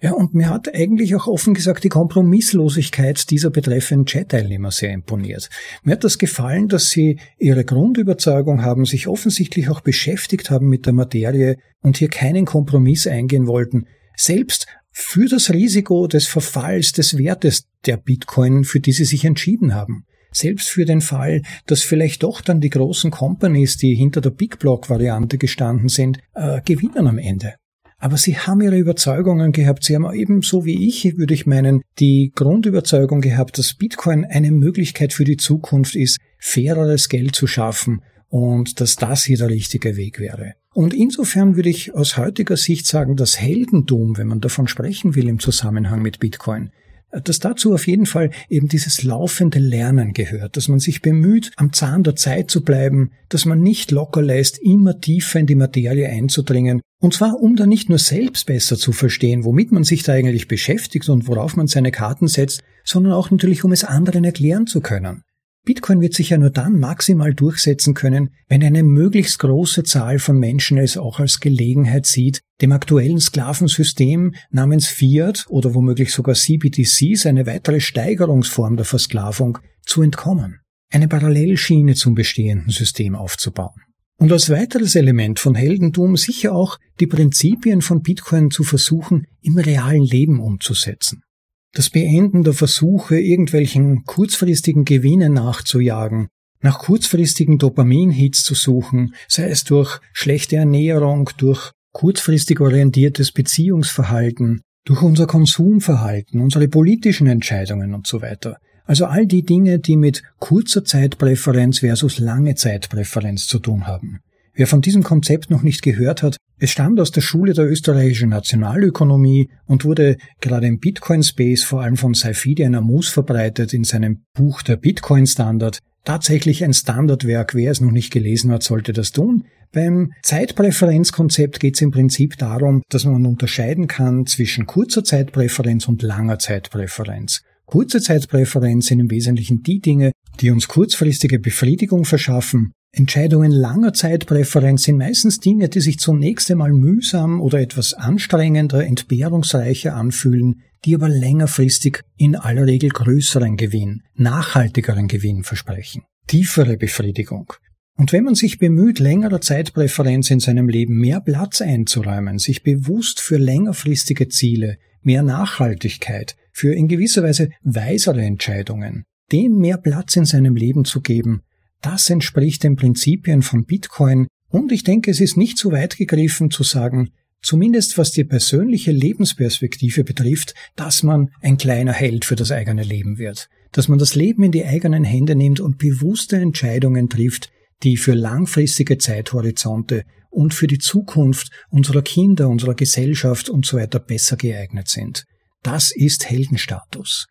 Ja, und mir hat eigentlich auch offen gesagt die Kompromisslosigkeit dieser betreffenden Chat-Teilnehmer sehr imponiert. Mir hat das gefallen, dass sie ihre Grundüberzeugung haben, sich offensichtlich auch beschäftigt haben mit der Materie und hier keinen Kompromiss eingehen wollten, selbst für das Risiko des Verfalls des Wertes der Bitcoin, für die sie sich entschieden haben. Selbst für den Fall, dass vielleicht doch dann die großen Companies, die hinter der Big Block Variante gestanden sind, äh, gewinnen am Ende. aber sie haben ihre Überzeugungen gehabt. Sie haben ebenso wie ich, würde ich meinen, die Grundüberzeugung gehabt, dass Bitcoin eine Möglichkeit für die Zukunft ist, faireres Geld zu schaffen und dass das hier der richtige Weg wäre. Und insofern würde ich aus heutiger Sicht sagen, das Heldentum, wenn man davon sprechen will im Zusammenhang mit Bitcoin, dass dazu auf jeden Fall eben dieses laufende Lernen gehört, dass man sich bemüht, am Zahn der Zeit zu bleiben, dass man nicht locker lässt, immer tiefer in die Materie einzudringen, und zwar um dann nicht nur selbst besser zu verstehen, womit man sich da eigentlich beschäftigt und worauf man seine Karten setzt, sondern auch natürlich, um es anderen erklären zu können. Bitcoin wird sich ja nur dann maximal durchsetzen können, wenn eine möglichst große Zahl von Menschen es auch als Gelegenheit sieht, dem aktuellen Sklavensystem namens Fiat oder womöglich sogar CBDCs eine weitere Steigerungsform der Versklavung zu entkommen, eine Parallelschiene zum bestehenden System aufzubauen. Und als weiteres Element von Heldentum sicher auch die Prinzipien von Bitcoin zu versuchen, im realen Leben umzusetzen das Beenden der Versuche, irgendwelchen kurzfristigen Gewinnen nachzujagen, nach kurzfristigen Dopaminhits zu suchen, sei es durch schlechte Ernährung, durch kurzfristig orientiertes Beziehungsverhalten, durch unser Konsumverhalten, unsere politischen Entscheidungen und so weiter. Also all die Dinge, die mit kurzer Zeitpräferenz versus lange Zeitpräferenz zu tun haben. Wer von diesem Konzept noch nicht gehört hat, es stammt aus der Schule der österreichischen Nationalökonomie und wurde gerade im Bitcoin-Space vor allem von Saifidian Amus verbreitet in seinem Buch Der Bitcoin-Standard. Tatsächlich ein Standardwerk, wer es noch nicht gelesen hat, sollte das tun. Beim Zeitpräferenzkonzept geht es im Prinzip darum, dass man unterscheiden kann zwischen kurzer Zeitpräferenz und langer Zeitpräferenz. Kurze Zeitpräferenz sind im Wesentlichen die Dinge, die uns kurzfristige Befriedigung verschaffen Entscheidungen langer Zeitpräferenz sind meistens Dinge, die sich zunächst einmal mühsam oder etwas anstrengender, entbehrungsreicher anfühlen, die aber längerfristig in aller Regel größeren Gewinn, nachhaltigeren Gewinn versprechen, tiefere Befriedigung. Und wenn man sich bemüht, längerer Zeitpräferenz in seinem Leben mehr Platz einzuräumen, sich bewusst für längerfristige Ziele, mehr Nachhaltigkeit, für in gewisser Weise weisere Entscheidungen, dem mehr Platz in seinem Leben zu geben, das entspricht den Prinzipien von Bitcoin und ich denke, es ist nicht zu weit gegriffen zu sagen, zumindest was die persönliche Lebensperspektive betrifft, dass man ein kleiner Held für das eigene Leben wird, dass man das Leben in die eigenen Hände nimmt und bewusste Entscheidungen trifft, die für langfristige Zeithorizonte und für die Zukunft unserer Kinder, unserer Gesellschaft und so weiter besser geeignet sind. Das ist Heldenstatus.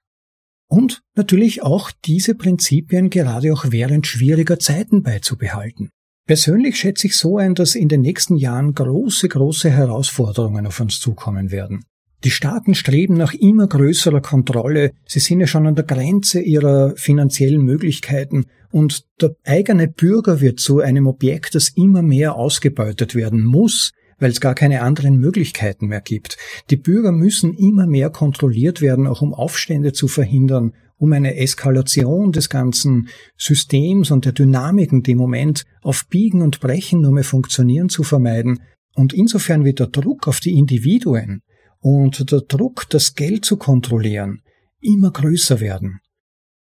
Und natürlich auch diese Prinzipien gerade auch während schwieriger Zeiten beizubehalten. Persönlich schätze ich so ein, dass in den nächsten Jahren große, große Herausforderungen auf uns zukommen werden. Die Staaten streben nach immer größerer Kontrolle, sie sind ja schon an der Grenze ihrer finanziellen Möglichkeiten und der eigene Bürger wird zu einem Objekt, das immer mehr ausgebeutet werden muss, weil es gar keine anderen Möglichkeiten mehr gibt. Die Bürger müssen immer mehr kontrolliert werden, auch um Aufstände zu verhindern, um eine Eskalation des ganzen Systems und der Dynamiken, die im Moment auf Biegen und Brechen nur mehr funktionieren, zu vermeiden. Und insofern wird der Druck auf die Individuen und der Druck, das Geld zu kontrollieren, immer größer werden.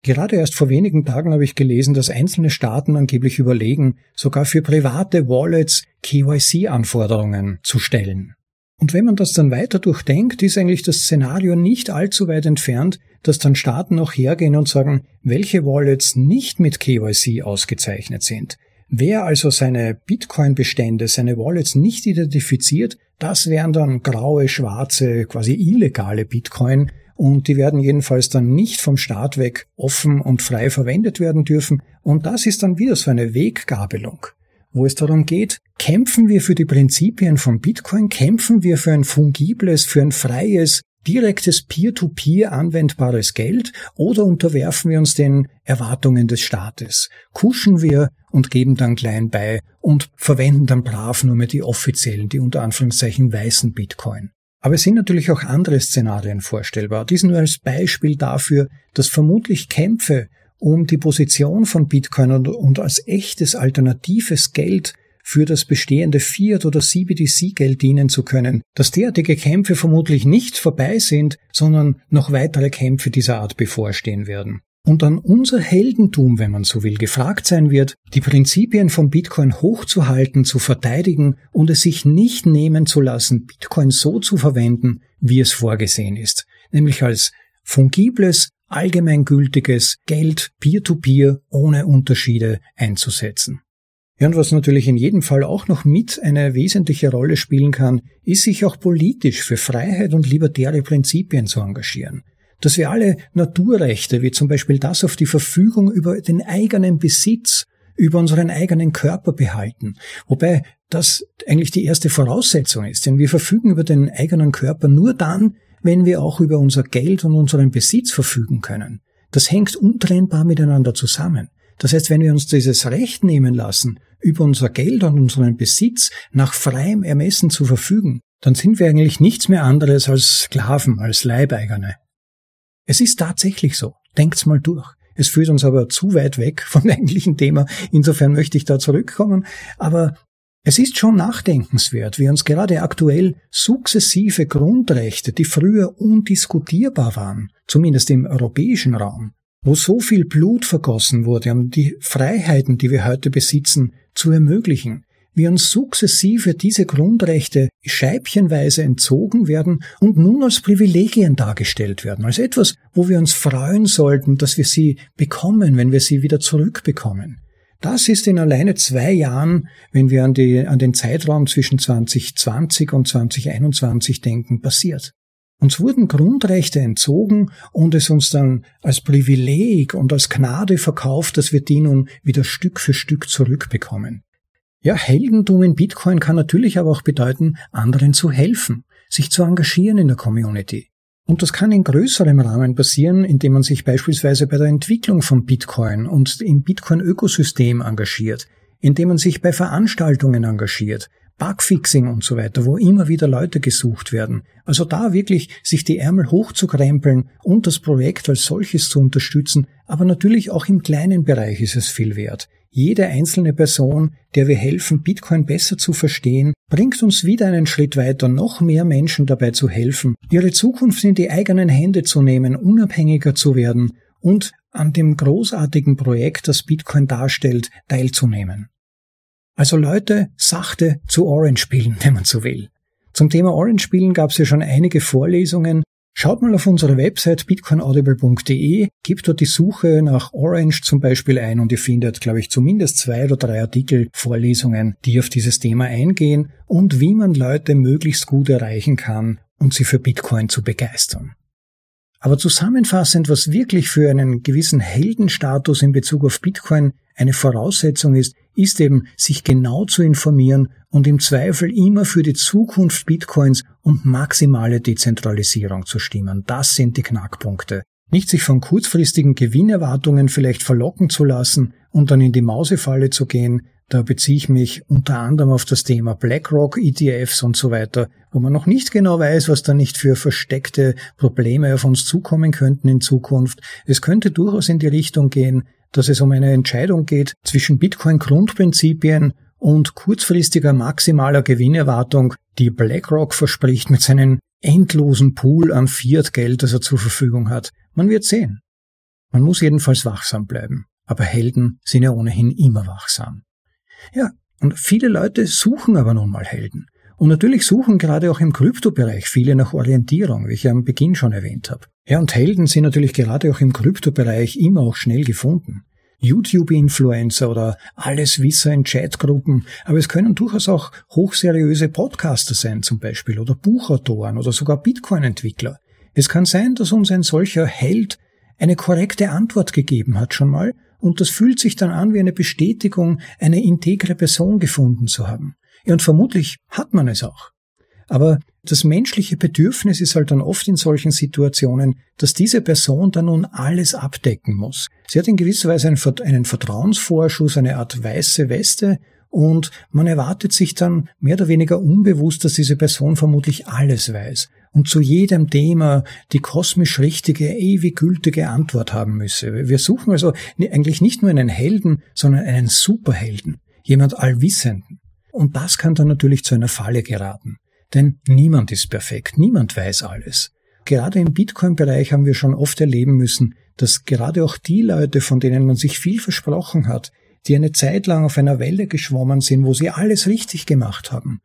Gerade erst vor wenigen Tagen habe ich gelesen, dass einzelne Staaten angeblich überlegen, sogar für private Wallets KYC-Anforderungen zu stellen. Und wenn man das dann weiter durchdenkt, ist eigentlich das Szenario nicht allzu weit entfernt, dass dann Staaten auch hergehen und sagen, welche Wallets nicht mit KYC ausgezeichnet sind. Wer also seine Bitcoin-Bestände, seine Wallets nicht identifiziert, das wären dann graue, schwarze, quasi illegale Bitcoin, und die werden jedenfalls dann nicht vom Staat weg offen und frei verwendet werden dürfen. Und das ist dann wieder so eine Weggabelung, wo es darum geht, kämpfen wir für die Prinzipien von Bitcoin, kämpfen wir für ein fungibles, für ein freies, direktes Peer-to-Peer -Peer anwendbares Geld oder unterwerfen wir uns den Erwartungen des Staates, kuschen wir und geben dann klein bei und verwenden dann brav nur mehr die offiziellen, die unter Anführungszeichen weißen Bitcoin. Aber es sind natürlich auch andere Szenarien vorstellbar. Dies nur als Beispiel dafür, dass vermutlich Kämpfe um die Position von Bitcoin und, und als echtes alternatives Geld für das bestehende Fiat- oder CBDC-Geld dienen zu können, dass derartige Kämpfe vermutlich nicht vorbei sind, sondern noch weitere Kämpfe dieser Art bevorstehen werden. Und an unser Heldentum, wenn man so will, gefragt sein wird, die Prinzipien von Bitcoin hochzuhalten, zu verteidigen und es sich nicht nehmen zu lassen, Bitcoin so zu verwenden, wie es vorgesehen ist, nämlich als fungibles, allgemeingültiges Geld peer-to-peer -peer ohne Unterschiede einzusetzen. Ja, und was natürlich in jedem Fall auch noch mit eine wesentliche Rolle spielen kann, ist sich auch politisch für Freiheit und libertäre Prinzipien zu engagieren. Dass wir alle Naturrechte, wie zum Beispiel das auf die Verfügung über den eigenen Besitz, über unseren eigenen Körper behalten. Wobei das eigentlich die erste Voraussetzung ist, denn wir verfügen über den eigenen Körper nur dann, wenn wir auch über unser Geld und unseren Besitz verfügen können. Das hängt untrennbar miteinander zusammen. Das heißt, wenn wir uns dieses Recht nehmen lassen, über unser Geld und unseren Besitz nach freiem Ermessen zu verfügen, dann sind wir eigentlich nichts mehr anderes als Sklaven, als Leibeigene. Es ist tatsächlich so. Denkt's mal durch. Es führt uns aber zu weit weg vom eigentlichen Thema. Insofern möchte ich da zurückkommen. Aber es ist schon nachdenkenswert, wie uns gerade aktuell sukzessive Grundrechte, die früher undiskutierbar waren, zumindest im europäischen Raum, wo so viel Blut vergossen wurde, um die Freiheiten, die wir heute besitzen, zu ermöglichen, wie uns sukzessive diese Grundrechte scheibchenweise entzogen werden und nun als Privilegien dargestellt werden, als etwas, wo wir uns freuen sollten, dass wir sie bekommen, wenn wir sie wieder zurückbekommen. Das ist in alleine zwei Jahren, wenn wir an, die, an den Zeitraum zwischen 2020 und 2021 denken, passiert. Uns wurden Grundrechte entzogen und es uns dann als Privileg und als Gnade verkauft, dass wir die nun wieder Stück für Stück zurückbekommen. Ja, Heldentum in Bitcoin kann natürlich aber auch bedeuten, anderen zu helfen, sich zu engagieren in der Community. Und das kann in größerem Rahmen passieren, indem man sich beispielsweise bei der Entwicklung von Bitcoin und im Bitcoin-Ökosystem engagiert, indem man sich bei Veranstaltungen engagiert, Bugfixing und so weiter, wo immer wieder Leute gesucht werden. Also da wirklich sich die Ärmel hochzukrempeln und das Projekt als solches zu unterstützen, aber natürlich auch im kleinen Bereich ist es viel wert. Jede einzelne Person, der wir helfen, Bitcoin besser zu verstehen, bringt uns wieder einen Schritt weiter, noch mehr Menschen dabei zu helfen, ihre Zukunft in die eigenen Hände zu nehmen, unabhängiger zu werden und an dem großartigen Projekt, das Bitcoin darstellt, teilzunehmen. Also Leute sachte zu Orange spielen, wenn man so will. Zum Thema Orange spielen gab es ja schon einige Vorlesungen. Schaut mal auf unsere Website bitcoinaudible.de, gebt dort die Suche nach Orange zum Beispiel ein und ihr findet, glaube ich, zumindest zwei oder drei Artikel, Vorlesungen, die auf dieses Thema eingehen und wie man Leute möglichst gut erreichen kann, um sie für Bitcoin zu begeistern. Aber zusammenfassend, was wirklich für einen gewissen Heldenstatus in Bezug auf Bitcoin eine Voraussetzung ist, ist eben, sich genau zu informieren und im Zweifel immer für die Zukunft Bitcoins und maximale Dezentralisierung zu stimmen. Das sind die Knackpunkte. Nicht sich von kurzfristigen Gewinnerwartungen vielleicht verlocken zu lassen und dann in die Mausefalle zu gehen, da beziehe ich mich unter anderem auf das Thema BlackRock, ETFs und so weiter, wo man noch nicht genau weiß, was da nicht für versteckte Probleme auf uns zukommen könnten in Zukunft. Es könnte durchaus in die Richtung gehen, dass es um eine Entscheidung geht zwischen Bitcoin-Grundprinzipien und kurzfristiger maximaler Gewinnerwartung, die BlackRock verspricht mit seinem endlosen Pool an Fiat-Geld, das er zur Verfügung hat. Man wird sehen. Man muss jedenfalls wachsam bleiben. Aber Helden sind ja ohnehin immer wachsam. Ja, und viele Leute suchen aber nun mal Helden. Und natürlich suchen gerade auch im Kryptobereich viele nach Orientierung, wie ich ja am Beginn schon erwähnt habe. Ja, und Helden sind natürlich gerade auch im Kryptobereich immer auch schnell gefunden. YouTube-Influencer oder Alleswisser in Chatgruppen, aber es können durchaus auch hochseriöse Podcaster sein zum Beispiel oder Buchautoren oder sogar Bitcoin-Entwickler. Es kann sein, dass uns ein solcher Held eine korrekte Antwort gegeben hat schon mal und das fühlt sich dann an wie eine Bestätigung, eine integre Person gefunden zu haben. Ja, und vermutlich hat man es auch. Aber das menschliche Bedürfnis ist halt dann oft in solchen Situationen, dass diese Person dann nun alles abdecken muss. Sie hat in gewisser Weise einen, Vertrauensvorschuss, eine Art weiße Weste und man erwartet sich dann mehr oder weniger unbewusst, dass diese Person vermutlich alles weiß und zu jedem Thema die kosmisch richtige, ewig gültige Antwort haben müsse. Wir suchen also eigentlich nicht nur einen Helden, sondern einen Superhelden, jemand Allwissenden. Und das kann dann natürlich zu einer Falle geraten. Denn niemand ist perfekt, niemand weiß alles. Gerade im Bitcoin-Bereich haben wir schon oft erleben müssen, dass gerade auch die Leute, von denen man sich viel versprochen hat, die eine Zeit lang auf einer Welle geschwommen sind, wo sie alles richtig gemacht haben,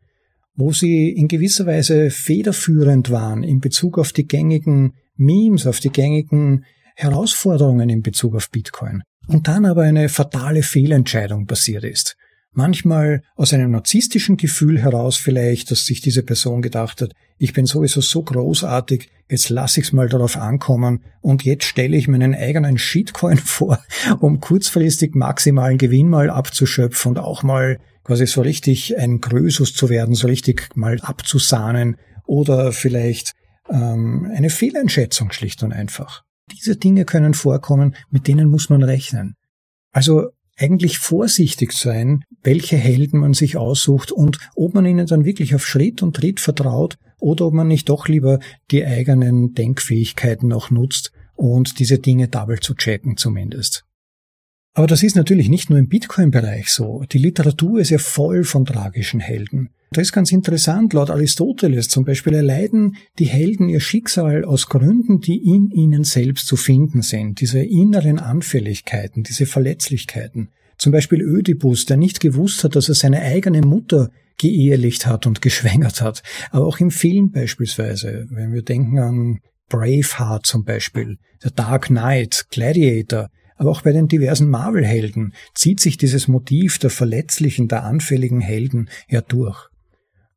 wo sie in gewisser Weise federführend waren in Bezug auf die gängigen Memes, auf die gängigen Herausforderungen in Bezug auf Bitcoin. Und dann aber eine fatale Fehlentscheidung passiert ist. Manchmal aus einem narzisstischen Gefühl heraus vielleicht, dass sich diese Person gedacht hat, ich bin sowieso so großartig, jetzt lasse ich's mal darauf ankommen und jetzt stelle ich meinen eigenen Shitcoin vor, um kurzfristig maximalen Gewinn mal abzuschöpfen und auch mal quasi so richtig ein Grösus zu werden, so richtig mal abzusahnen oder vielleicht ähm, eine Fehleinschätzung schlicht und einfach. Diese Dinge können vorkommen, mit denen muss man rechnen. Also eigentlich vorsichtig sein, welche Helden man sich aussucht und ob man ihnen dann wirklich auf Schritt und Tritt vertraut oder ob man nicht doch lieber die eigenen Denkfähigkeiten noch nutzt und diese Dinge double zu checken zumindest. Aber das ist natürlich nicht nur im Bitcoin-Bereich so. Die Literatur ist ja voll von tragischen Helden. Das ist ganz interessant. Laut Aristoteles zum Beispiel erleiden die Helden ihr Schicksal aus Gründen, die in ihnen selbst zu finden sind. Diese inneren Anfälligkeiten, diese Verletzlichkeiten. Zum Beispiel Ödipus, der nicht gewusst hat, dass er seine eigene Mutter geehelicht hat und geschwängert hat. Aber auch im Film beispielsweise, wenn wir denken an Braveheart zum Beispiel, The Dark Knight, Gladiator, aber auch bei den diversen Marvel-Helden zieht sich dieses Motiv der verletzlichen, der anfälligen Helden ja durch.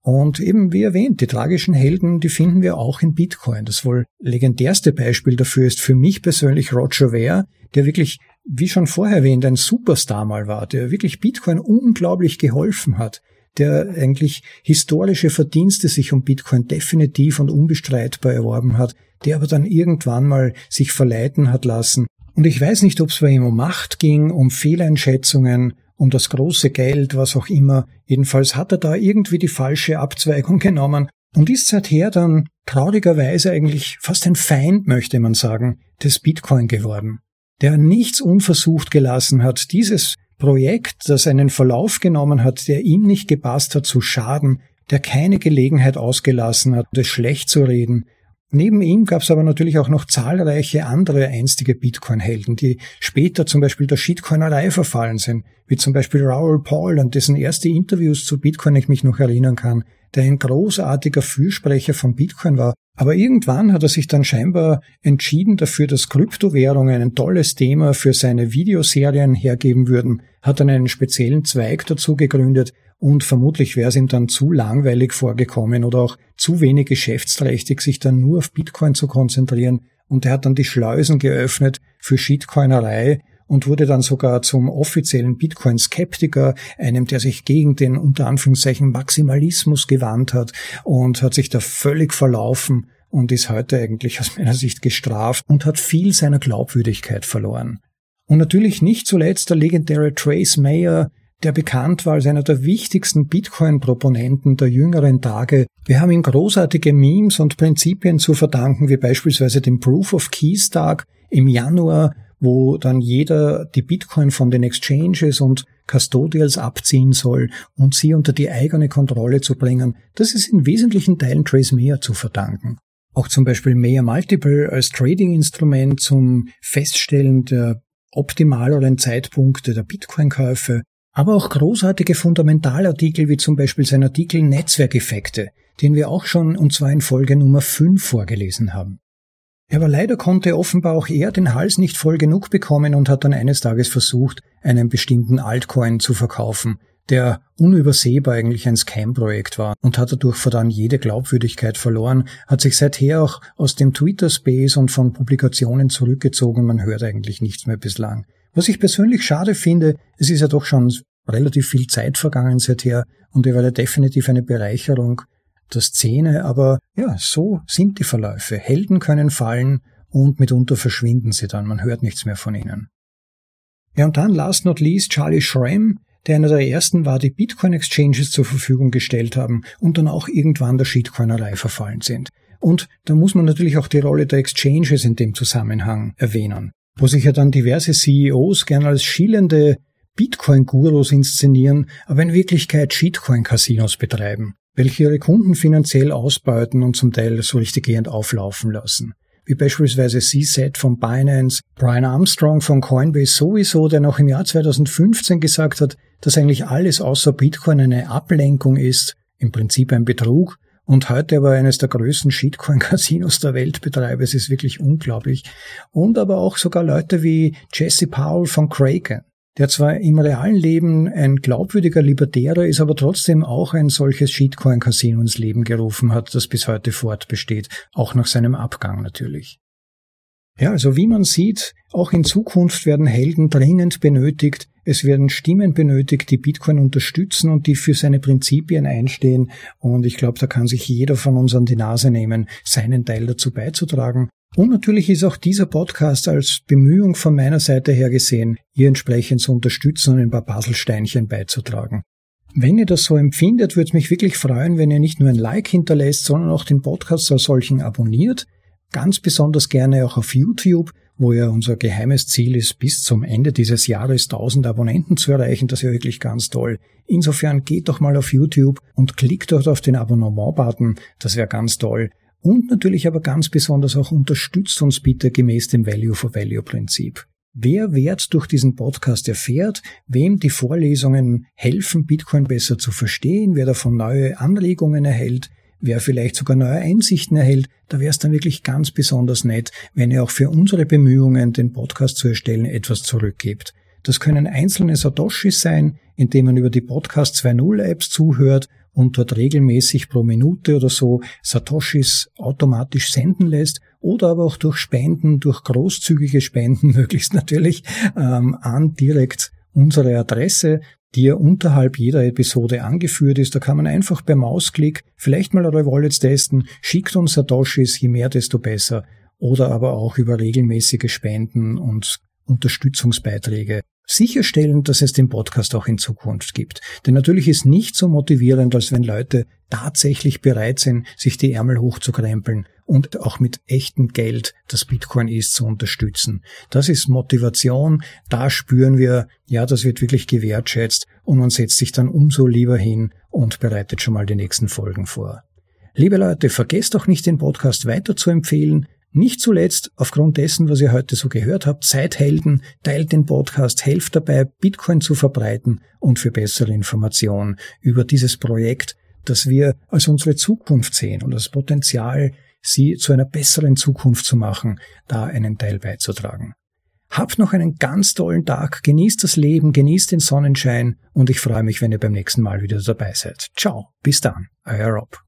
Und eben wie erwähnt, die tragischen Helden, die finden wir auch in Bitcoin. Das wohl legendärste Beispiel dafür ist für mich persönlich Roger Ver, der wirklich, wie schon vorher erwähnt, ein Superstar mal war, der wirklich Bitcoin unglaublich geholfen hat, der eigentlich historische Verdienste sich um Bitcoin definitiv und unbestreitbar erworben hat, der aber dann irgendwann mal sich verleiten hat lassen. Und ich weiß nicht, ob es bei ihm um Macht ging, um Fehleinschätzungen, um das große Geld, was auch immer. Jedenfalls hat er da irgendwie die falsche Abzweigung genommen und ist seither dann traurigerweise eigentlich fast ein Feind, möchte man sagen, des Bitcoin geworden, der nichts unversucht gelassen hat, dieses Projekt, das einen Verlauf genommen hat, der ihm nicht gepasst hat, zu schaden, der keine Gelegenheit ausgelassen hat, es schlecht zu reden, Neben ihm gab es aber natürlich auch noch zahlreiche andere einstige Bitcoin-Helden, die später zum Beispiel der Shitcoinerei verfallen sind, wie zum Beispiel Raoul Paul, an dessen erste Interviews zu Bitcoin ich mich noch erinnern kann, der ein großartiger Fürsprecher von Bitcoin war. Aber irgendwann hat er sich dann scheinbar entschieden dafür, dass Kryptowährungen ein tolles Thema für seine Videoserien hergeben würden, hat dann einen speziellen Zweig dazu gegründet, und vermutlich wäre es ihm dann zu langweilig vorgekommen oder auch zu wenig geschäftsträchtig, sich dann nur auf Bitcoin zu konzentrieren und er hat dann die Schleusen geöffnet für Shitcoinerei und wurde dann sogar zum offiziellen Bitcoin-Skeptiker, einem, der sich gegen den unter Anführungszeichen Maximalismus gewandt hat und hat sich da völlig verlaufen und ist heute eigentlich aus meiner Sicht gestraft und hat viel seiner Glaubwürdigkeit verloren. Und natürlich nicht zuletzt der legendäre Trace Mayer, der bekannt war als einer der wichtigsten Bitcoin-Proponenten der jüngeren Tage. Wir haben ihm großartige Memes und Prinzipien zu verdanken, wie beispielsweise den Proof of Keys Tag im Januar, wo dann jeder die Bitcoin von den Exchanges und Custodials abziehen soll und sie unter die eigene Kontrolle zu bringen. Das ist in wesentlichen Teilen Trace Mayer zu verdanken. Auch zum Beispiel Mayer Multiple als Trading-Instrument zum Feststellen der optimaleren Zeitpunkte der Bitcoin-Käufe aber auch großartige Fundamentalartikel wie zum Beispiel sein Artikel Netzwerkeffekte, den wir auch schon und zwar in Folge Nummer 5 vorgelesen haben. Aber leider konnte offenbar auch er den Hals nicht voll genug bekommen und hat dann eines Tages versucht, einen bestimmten Altcoin zu verkaufen, der unübersehbar eigentlich ein Scam-Projekt war und hat dadurch fortan jede Glaubwürdigkeit verloren, hat sich seither auch aus dem Twitter-Space und von Publikationen zurückgezogen, man hört eigentlich nichts mehr bislang. Was ich persönlich schade finde, es ist ja doch schon relativ viel Zeit vergangen seither und er war ja definitiv eine Bereicherung der Szene, aber ja, so sind die Verläufe. Helden können fallen und mitunter verschwinden sie dann, man hört nichts mehr von ihnen. Ja, und dann last not least Charlie Schramm, der einer der ersten war, die Bitcoin-Exchanges zur Verfügung gestellt haben und dann auch irgendwann der Shitcoinerei verfallen sind. Und da muss man natürlich auch die Rolle der Exchanges in dem Zusammenhang erwähnen wo sich ja dann diverse CEOs gern als schillende Bitcoin-Gurus inszenieren, aber in Wirklichkeit Shitcoin-Casinos betreiben, welche ihre Kunden finanziell ausbeuten und zum Teil so richtiggehend auflaufen lassen. wie beispielsweise CSET von Binance, Brian Armstrong von Coinbase sowieso, der noch im Jahr 2015 gesagt hat, dass eigentlich alles außer Bitcoin eine Ablenkung ist, im Prinzip ein Betrug, und heute aber eines der größten Shitcoin-Casinos der Welt betreibe. Es ist wirklich unglaublich. Und aber auch sogar Leute wie Jesse Powell von Kraken, der zwar im realen Leben ein glaubwürdiger Libertärer ist, aber trotzdem auch ein solches Shitcoin-Casino ins Leben gerufen hat, das bis heute fortbesteht, auch nach seinem Abgang natürlich. Ja, also wie man sieht, auch in Zukunft werden Helden dringend benötigt. Es werden Stimmen benötigt, die Bitcoin unterstützen und die für seine Prinzipien einstehen. Und ich glaube, da kann sich jeder von uns an die Nase nehmen, seinen Teil dazu beizutragen. Und natürlich ist auch dieser Podcast als Bemühung von meiner Seite her gesehen, ihr entsprechend zu unterstützen und ein paar Puzzlesteinchen beizutragen. Wenn ihr das so empfindet, würde es mich wirklich freuen, wenn ihr nicht nur ein Like hinterlässt, sondern auch den Podcast als solchen abonniert. Ganz besonders gerne auch auf YouTube, wo ja unser geheimes Ziel ist, bis zum Ende dieses Jahres 1000 Abonnenten zu erreichen. Das ist ja wirklich ganz toll. Insofern geht doch mal auf YouTube und klickt dort auf den Abonnement-Button. Das wäre ganz toll. Und natürlich aber ganz besonders auch unterstützt uns bitte gemäß dem Value for Value Prinzip. Wer Wert durch diesen Podcast erfährt, wem die Vorlesungen helfen, Bitcoin besser zu verstehen, wer davon neue Anregungen erhält, wer vielleicht sogar neue Einsichten erhält, da wäre es dann wirklich ganz besonders nett, wenn ihr auch für unsere Bemühungen, den Podcast zu erstellen, etwas zurückgebt. Das können einzelne Satoshis sein, indem man über die Podcast 2.0 Apps zuhört und dort regelmäßig pro Minute oder so Satoshis automatisch senden lässt oder aber auch durch Spenden, durch großzügige Spenden möglichst natürlich ähm, an direkt unsere Adresse, die ja unterhalb jeder Episode angeführt ist. Da kann man einfach per Mausklick vielleicht mal eure Wallets testen, schickt uns Satoshis, je mehr, desto besser. Oder aber auch über regelmäßige Spenden und Unterstützungsbeiträge sicherstellen, dass es den Podcast auch in Zukunft gibt. Denn natürlich ist nicht so motivierend, als wenn Leute tatsächlich bereit sind, sich die Ärmel hochzukrempeln und auch mit echtem Geld, das Bitcoin ist, zu unterstützen. Das ist Motivation, da spüren wir, ja, das wird wirklich gewertschätzt und man setzt sich dann umso lieber hin und bereitet schon mal die nächsten Folgen vor. Liebe Leute, vergesst auch nicht, den Podcast weiter zu empfehlen. Nicht zuletzt aufgrund dessen, was ihr heute so gehört habt, seid Helden, teilt den Podcast, helft dabei, Bitcoin zu verbreiten und für bessere Informationen über dieses Projekt, das wir als unsere Zukunft sehen und das Potenzial, sie zu einer besseren Zukunft zu machen, da einen Teil beizutragen. Habt noch einen ganz tollen Tag, genießt das Leben, genießt den Sonnenschein und ich freue mich, wenn ihr beim nächsten Mal wieder dabei seid. Ciao, bis dann, euer Rob.